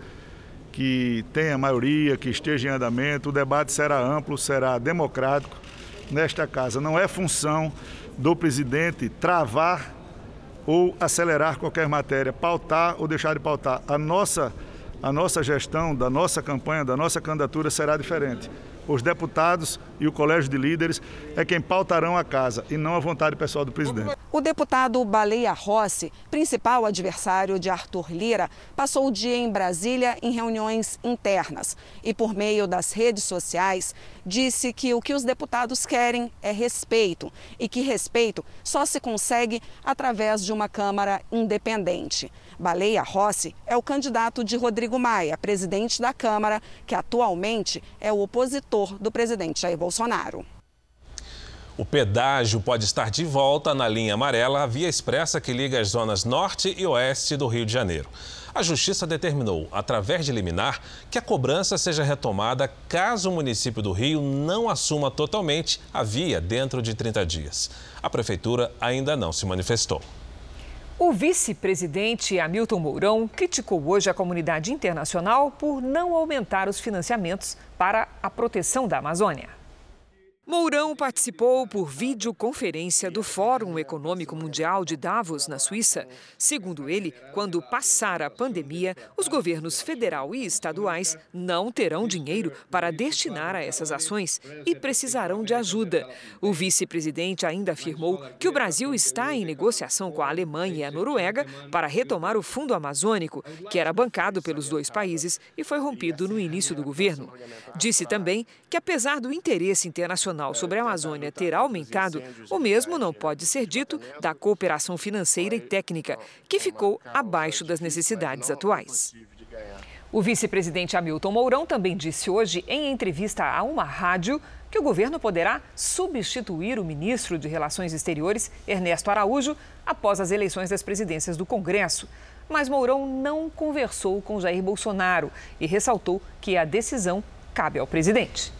S45: que tenha maioria, que esteja em andamento, o debate será amplo, será democrático nesta casa. Não é função do presidente travar ou acelerar qualquer matéria, pautar ou deixar de pautar. A nossa, a nossa gestão, da nossa campanha, da nossa candidatura será diferente os deputados e o colégio de líderes é quem pautarão a casa e não a vontade pessoal do presidente.
S43: O deputado Baleia Rossi, principal adversário de Arthur Lira, passou o dia em Brasília em reuniões internas e, por meio das redes sociais, disse que o que os deputados querem é respeito e que respeito só se consegue através de uma Câmara independente. Baleia Rossi é o candidato de Rodrigo Maia, presidente da Câmara, que atualmente é o opositor do presidente Jair Bolsonaro.
S2: O pedágio pode estar de volta na linha amarela, a via expressa que liga as zonas norte e oeste do Rio de Janeiro. A Justiça determinou, através de liminar, que a cobrança seja retomada caso o município do Rio não assuma totalmente a via dentro de 30 dias. A Prefeitura ainda não se manifestou.
S3: O vice-presidente Hamilton Mourão criticou hoje a comunidade internacional por não aumentar os financiamentos para a proteção da Amazônia. Mourão participou por videoconferência do Fórum Econômico Mundial de Davos, na Suíça. Segundo ele, quando passar a pandemia, os governos federal e estaduais não terão dinheiro para destinar a essas ações e precisarão de ajuda. O vice-presidente ainda afirmou que o Brasil está em negociação com a Alemanha e a Noruega para retomar o Fundo Amazônico, que era bancado pelos dois países e foi rompido no início do governo. Disse também que, apesar do interesse internacional, internacional sobre a Amazônia ter aumentado, o mesmo não pode ser dito da cooperação financeira e técnica, que ficou abaixo das necessidades atuais. O vice-presidente Hamilton Mourão também disse hoje, em entrevista a uma rádio, que o governo poderá substituir o ministro de Relações Exteriores, Ernesto Araújo, após as eleições das presidências do Congresso. Mas Mourão não conversou com Jair Bolsonaro e ressaltou que a decisão cabe ao presidente.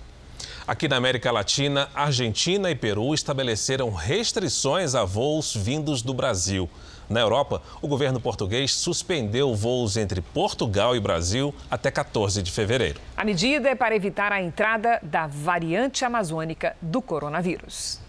S2: Aqui na América Latina, Argentina e Peru estabeleceram restrições a voos vindos do Brasil. Na Europa, o governo português suspendeu voos entre Portugal e Brasil até 14 de fevereiro.
S3: A medida é para evitar a entrada da variante amazônica do coronavírus.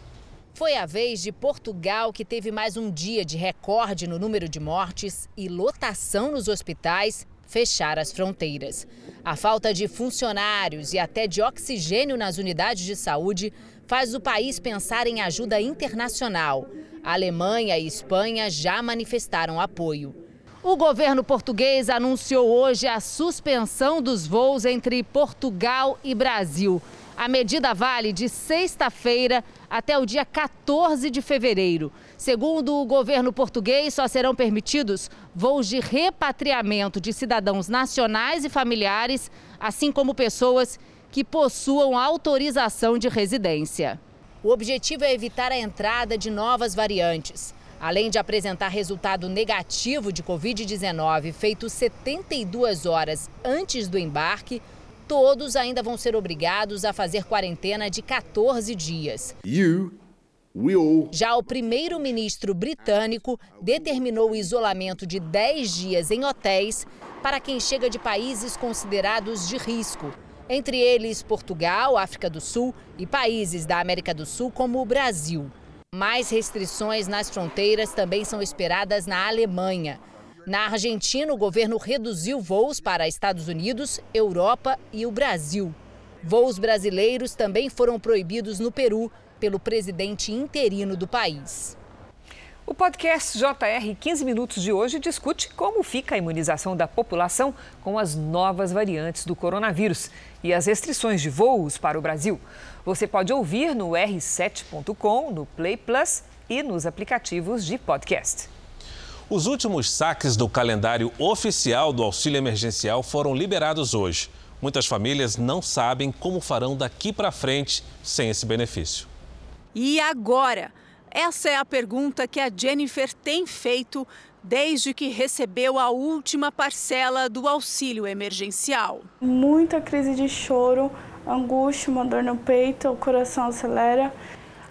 S46: Foi a vez de Portugal que teve mais um dia de recorde no número de mortes e lotação nos hospitais fechar as fronteiras. A falta de funcionários e até de oxigênio nas unidades de saúde faz o país pensar em ajuda internacional. A Alemanha e Espanha já manifestaram apoio. O governo português anunciou hoje a suspensão dos voos entre Portugal e Brasil. A medida vale de sexta-feira até o dia 14 de fevereiro. Segundo o governo português, só serão permitidos voos de repatriamento de cidadãos nacionais e familiares, assim como pessoas que possuam autorização de residência. O objetivo é evitar a entrada de novas variantes. Além de apresentar resultado negativo de Covid-19 feito 72 horas antes do embarque, todos ainda vão ser obrigados a fazer quarentena de 14 dias.
S47: You
S46: já o primeiro-ministro britânico determinou o isolamento de 10 dias em hotéis para quem chega de países considerados de risco, entre eles Portugal, África do Sul e países da América do Sul, como o Brasil. Mais restrições nas fronteiras também são esperadas na Alemanha. Na Argentina, o governo reduziu voos para Estados Unidos, Europa e o Brasil. Voos brasileiros também foram proibidos no Peru pelo presidente interino do país.
S3: O podcast JR 15 Minutos de hoje discute como fica a imunização da população com as novas variantes do coronavírus e as restrições de voos para o Brasil. Você pode ouvir no r7.com, no Play Plus e nos aplicativos de podcast.
S2: Os últimos saques do calendário oficial do auxílio emergencial foram liberados hoje. Muitas famílias não sabem como farão daqui para frente sem esse benefício.
S48: E agora? Essa é a pergunta que a Jennifer tem feito desde que recebeu a última parcela do auxílio emergencial.
S49: Muita crise de choro, angústia, uma dor no peito, o coração acelera.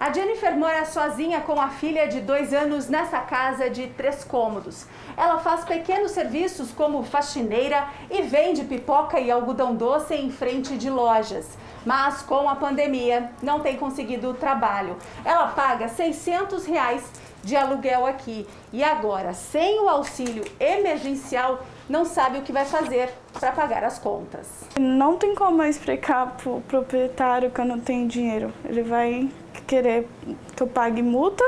S48: A Jennifer mora sozinha com a filha de dois anos nessa casa de três cômodos. Ela faz pequenos serviços como faxineira e vende pipoca e algodão doce em frente de lojas mas com a pandemia não tem conseguido trabalho. Ela paga 600 reais de aluguel aqui e agora, sem o auxílio emergencial, não sabe o que vai fazer para pagar as contas.
S49: Não tem como explicar para o proprietário que eu não tenho dinheiro. Ele vai querer que eu pague multa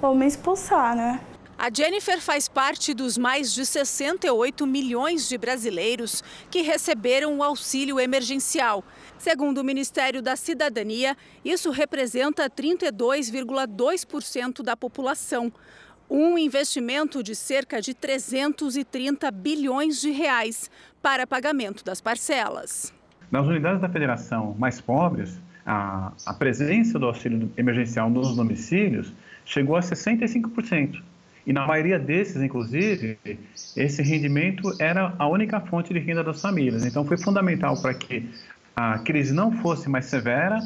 S49: ou me expulsar, né?
S48: A Jennifer faz parte dos mais de 68 milhões de brasileiros que receberam o auxílio emergencial. Segundo o Ministério da Cidadania, isso representa 32,2% da população. Um investimento de cerca de 330 bilhões de reais para pagamento das parcelas.
S50: Nas unidades da federação mais pobres, a, a presença do auxílio emergencial nos domicílios chegou a 65%. E na maioria desses, inclusive, esse rendimento era a única fonte de renda das famílias. Então, foi fundamental para que a crise não fosse mais severa.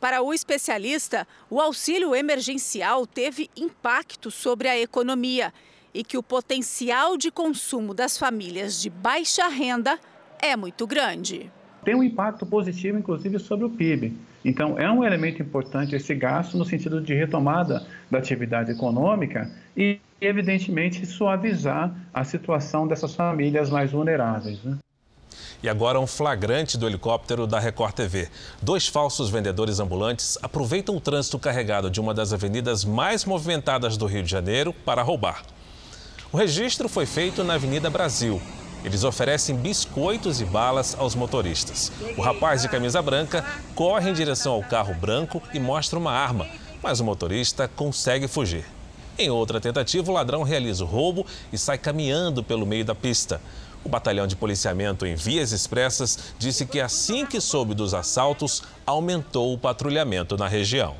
S48: Para o especialista, o auxílio emergencial teve impacto sobre a economia e que o potencial de consumo das famílias de baixa renda é muito grande.
S50: Tem um impacto positivo, inclusive, sobre o PIB. Então, é um elemento importante esse gasto no sentido de retomada da atividade econômica e, evidentemente, suavizar a situação dessas famílias mais vulneráveis. Né?
S2: E agora um flagrante do helicóptero da Record TV. Dois falsos vendedores ambulantes aproveitam o trânsito carregado de uma das avenidas mais movimentadas do Rio de Janeiro para roubar. O registro foi feito na Avenida Brasil, eles oferecem biscoitos e balas aos motoristas. O rapaz de camisa branca corre em direção ao carro branco e mostra uma arma, mas o motorista consegue fugir. Em outra tentativa, o ladrão realiza o roubo e sai caminhando pelo meio da pista. O batalhão de policiamento em vias expressas disse que assim que soube dos assaltos, aumentou o patrulhamento na região.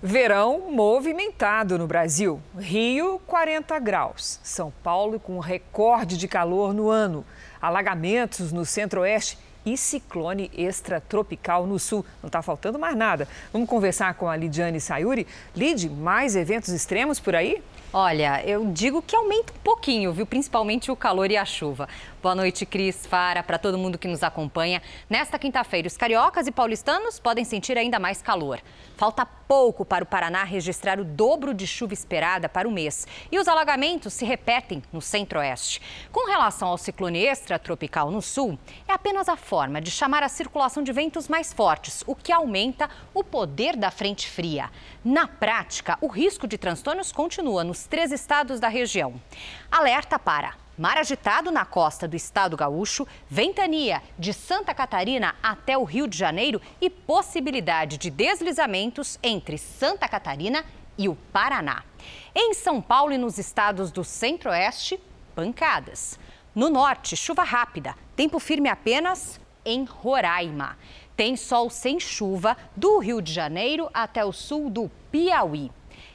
S3: Verão movimentado no Brasil. Rio, 40 graus. São Paulo com recorde de calor no ano. Alagamentos no centro-oeste e ciclone extratropical no sul. Não está faltando mais nada. Vamos conversar com a Lidiane Sayuri. Lid, mais eventos extremos por aí?
S51: Olha, eu digo que aumenta um pouquinho, viu? Principalmente o calor e a chuva. Boa noite, Cris, Fara, para todo mundo que nos acompanha. Nesta quinta-feira, os cariocas e paulistanos podem sentir ainda mais calor. Falta pouco para o Paraná registrar o dobro de chuva esperada para o mês. E os alagamentos se repetem no centro-oeste. Com relação ao ciclone extratropical no sul, é apenas a forma de chamar a circulação de ventos mais fortes, o que aumenta o poder da frente fria. Na prática, o risco de transtornos continua nos três estados da região. Alerta para Mar agitado na costa do estado gaúcho, ventania de Santa Catarina até o Rio de Janeiro e possibilidade de deslizamentos entre Santa Catarina e o Paraná. Em São Paulo e nos estados do centro-oeste, pancadas. No norte, chuva rápida, tempo firme apenas em Roraima. Tem sol sem chuva do Rio de Janeiro até o sul do Piauí.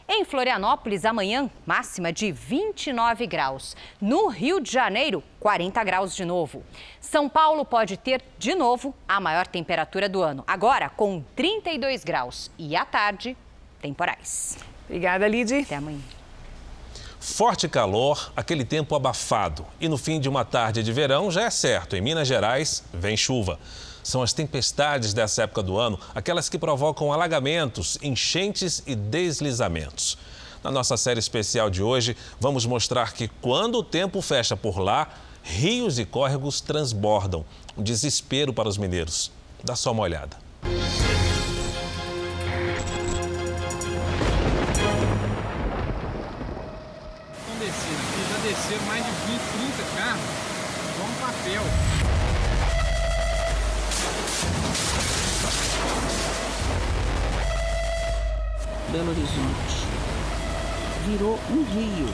S51: Em Florianópolis, amanhã, máxima de 29 graus. No Rio de Janeiro, 40 graus de novo. São Paulo pode ter, de novo, a maior temperatura do ano. Agora, com 32 graus. E à tarde, temporais.
S3: Obrigada, Lid.
S51: Até amanhã.
S2: Forte calor, aquele tempo abafado. E no fim de uma tarde de verão, já é certo, em Minas Gerais vem chuva. São as tempestades dessa época do ano, aquelas que provocam alagamentos, enchentes e deslizamentos. Na nossa série especial de hoje, vamos mostrar que quando o tempo fecha por lá, rios e córregos transbordam. Um desespero para os mineiros. Dá só uma olhada.
S52: Belo Horizonte virou um rio.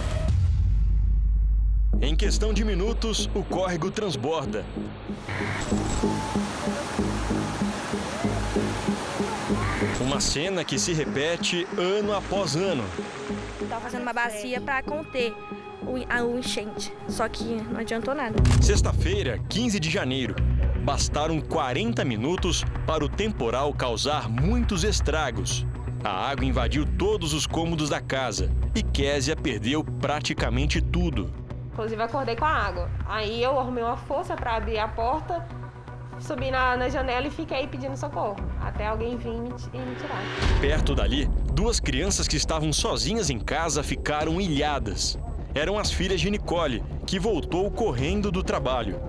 S53: Em questão de minutos, o córrego transborda. Uma cena que se repete ano após ano.
S54: Estava fazendo uma bacia para conter o, a, o enchente, só que não adiantou nada.
S53: Sexta-feira, 15 de janeiro. Bastaram 40 minutos para o temporal causar muitos estragos. A água invadiu todos os cômodos da casa e Késia perdeu praticamente tudo.
S55: Inclusive, acordei com a água. Aí eu arrumei uma força para abrir a porta, subi na, na, janela e fiquei pedindo socorro, até alguém vir me, e me tirar.
S53: Perto dali, duas crianças que estavam sozinhas em casa ficaram ilhadas. Eram as filhas de Nicole, que voltou correndo do trabalho.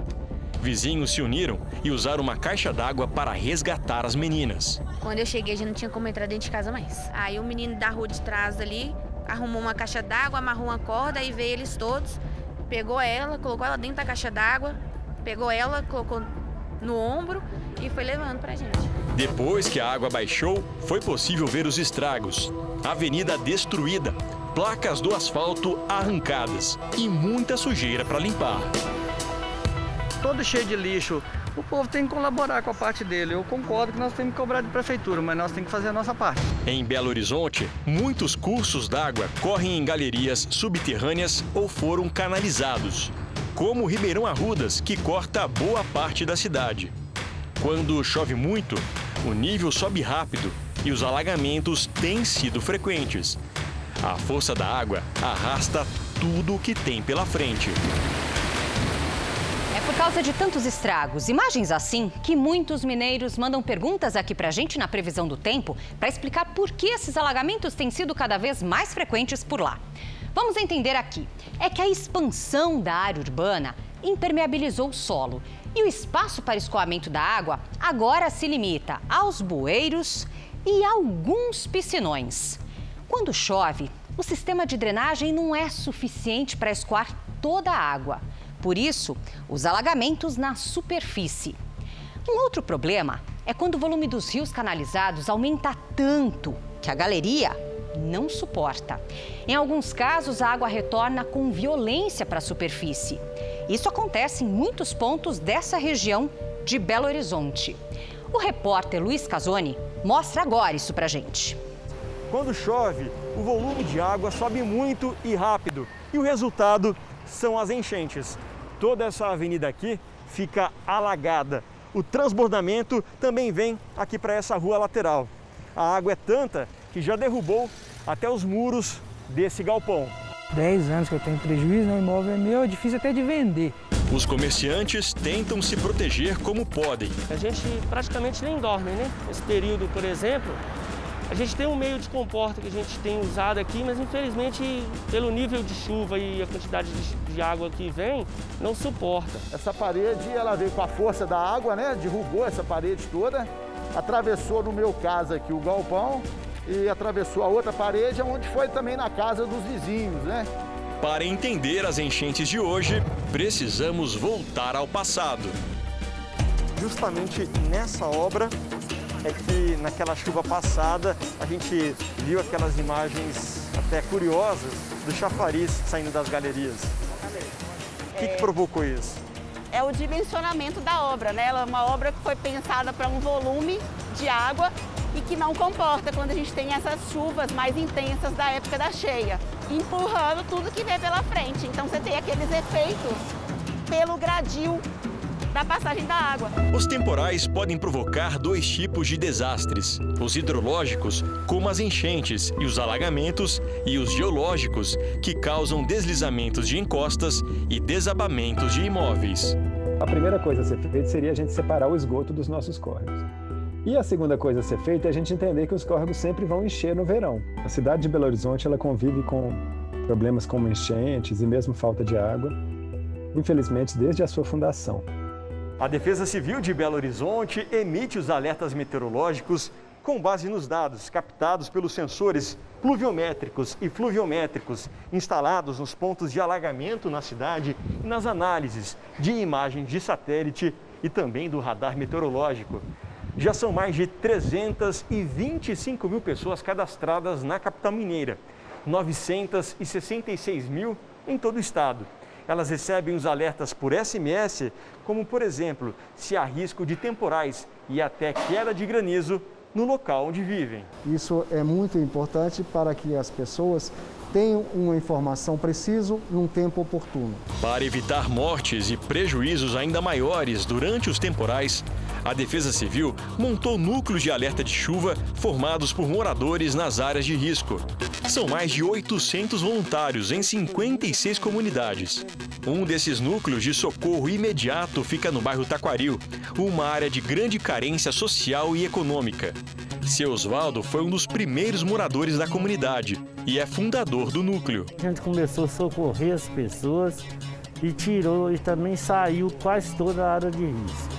S53: Vizinhos se uniram e usaram uma caixa d'água para resgatar as meninas.
S54: Quando eu cheguei, já não tinha como entrar dentro de casa mais. Aí o menino da rua de trás ali arrumou uma caixa d'água, amarrou uma corda e veio eles todos, pegou ela, colocou ela dentro da caixa d'água, pegou ela, colocou no ombro e foi levando pra gente.
S53: Depois que a água baixou, foi possível ver os estragos. Avenida destruída, placas do asfalto arrancadas e muita sujeira para limpar.
S37: Todo cheio de lixo, o povo tem que colaborar com a parte dele. Eu concordo que nós temos que cobrar de prefeitura, mas nós temos que fazer a nossa parte.
S53: Em Belo Horizonte, muitos cursos d'água correm em galerias subterrâneas ou foram canalizados, como o Ribeirão Arrudas, que corta boa parte da cidade. Quando chove muito, o nível sobe rápido e os alagamentos têm sido frequentes. A força da água arrasta tudo o que tem pela frente.
S51: Causa de tantos estragos, imagens assim, que muitos mineiros mandam perguntas aqui pra gente na previsão do tempo para explicar por que esses alagamentos têm sido cada vez mais frequentes por lá. Vamos entender aqui. É que a expansão da área urbana impermeabilizou o solo e o espaço para escoamento da água agora se limita aos bueiros e alguns piscinões. Quando chove, o sistema de drenagem não é suficiente para escoar toda a água. Por isso, os alagamentos na superfície. Um outro problema é quando o volume dos rios canalizados aumenta tanto que a galeria não suporta. Em alguns casos, a água retorna com violência para a superfície. Isso acontece em muitos pontos dessa região de Belo Horizonte. O repórter Luiz Casoni mostra agora isso pra gente.
S37: Quando chove, o volume de água sobe muito e rápido e o resultado são as enchentes. Toda essa avenida aqui fica alagada. O transbordamento também vem aqui para essa rua lateral. A água é tanta que já derrubou até os muros desse galpão.
S56: 10 anos que eu tenho prejuízo, né? o imóvel é meu, é difícil até de vender.
S53: Os comerciantes tentam se proteger como podem.
S37: A gente praticamente nem dorme, né? Esse período, por exemplo, a gente tem um meio de comporta que a gente tem usado aqui, mas infelizmente, pelo nível de chuva e a quantidade de, de, água que vem, não suporta.
S57: Essa parede, ela veio com a força da água, né? Derrubou essa parede toda, atravessou, no meu caso aqui, o galpão e atravessou a outra parede, onde foi também na casa dos vizinhos, né?
S53: Para entender as enchentes de hoje, precisamos voltar ao passado.
S37: Justamente nessa obra é que naquela chuva passada a gente viu aquelas imagens até curiosas do chafariz saindo das galerias. O que, que provocou isso?
S58: É o dimensionamento da obra, né? Ela é uma obra que foi pensada para um volume de água e
S57: que não comporta quando a gente tem essas chuvas mais intensas da época da cheia, empurrando tudo que vem pela frente. Então você tem aqueles efeitos pelo gradil da passagem da água.
S53: Os temporais podem provocar dois tipos de desastres: os hidrológicos, como as enchentes e os alagamentos, e os geológicos, que causam deslizamentos de encostas e desabamentos de imóveis.
S45: A primeira coisa a ser feita seria a gente separar o esgoto dos nossos córregos. E a segunda coisa a ser feita é a gente entender que os córregos sempre vão encher no verão. A cidade de Belo Horizonte ela convive com problemas como enchentes e mesmo falta de água, infelizmente desde a sua fundação.
S59: A Defesa Civil de Belo Horizonte emite os alertas meteorológicos com base nos dados captados pelos sensores pluviométricos e fluviométricos instalados nos pontos de alagamento na cidade e nas análises de imagens de satélite e também do radar meteorológico. Já são mais de 325 mil pessoas cadastradas na capital mineira, 966 mil em todo o estado elas recebem os alertas por SMS, como por exemplo, se há risco de temporais e até queda de granizo no local onde vivem.
S51: Isso é muito importante para que as pessoas tenham uma informação precisa num tempo oportuno.
S53: Para evitar mortes e prejuízos ainda maiores durante os temporais, a Defesa Civil montou núcleos de alerta de chuva formados por moradores nas áreas de risco. São mais de 800 voluntários em 56 comunidades. Um desses núcleos de socorro imediato fica no bairro Taquaril, uma área de grande carência social e econômica. Seu Oswaldo foi um dos primeiros moradores da comunidade e é fundador do núcleo.
S60: A gente começou a socorrer as pessoas e tirou e também saiu quase toda a área de risco.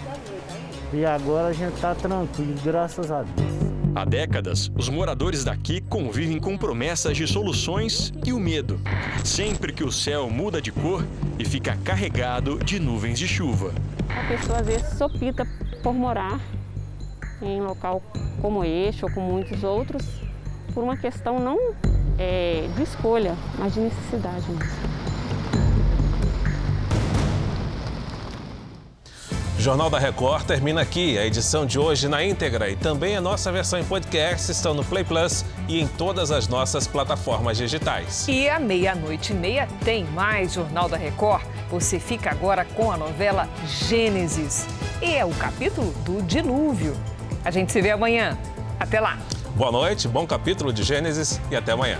S60: E agora a gente está tranquilo, graças a Deus.
S53: Há décadas, os moradores daqui convivem com promessas de soluções e o medo. Sempre que o céu muda de cor e fica carregado de nuvens de chuva.
S48: A pessoa às vezes opta por morar em local como este ou como muitos outros, por uma questão não é, de escolha, mas de necessidade mesmo.
S2: Jornal da Record termina aqui. A edição de hoje na íntegra e também a nossa versão em podcast estão no Play Plus e em todas as nossas plataformas digitais.
S3: E à meia-noite e meia tem mais Jornal da Record. Você fica agora com a novela Gênesis. E é o capítulo do Dilúvio. A gente se vê amanhã. Até lá.
S2: Boa noite, bom capítulo de Gênesis e até amanhã.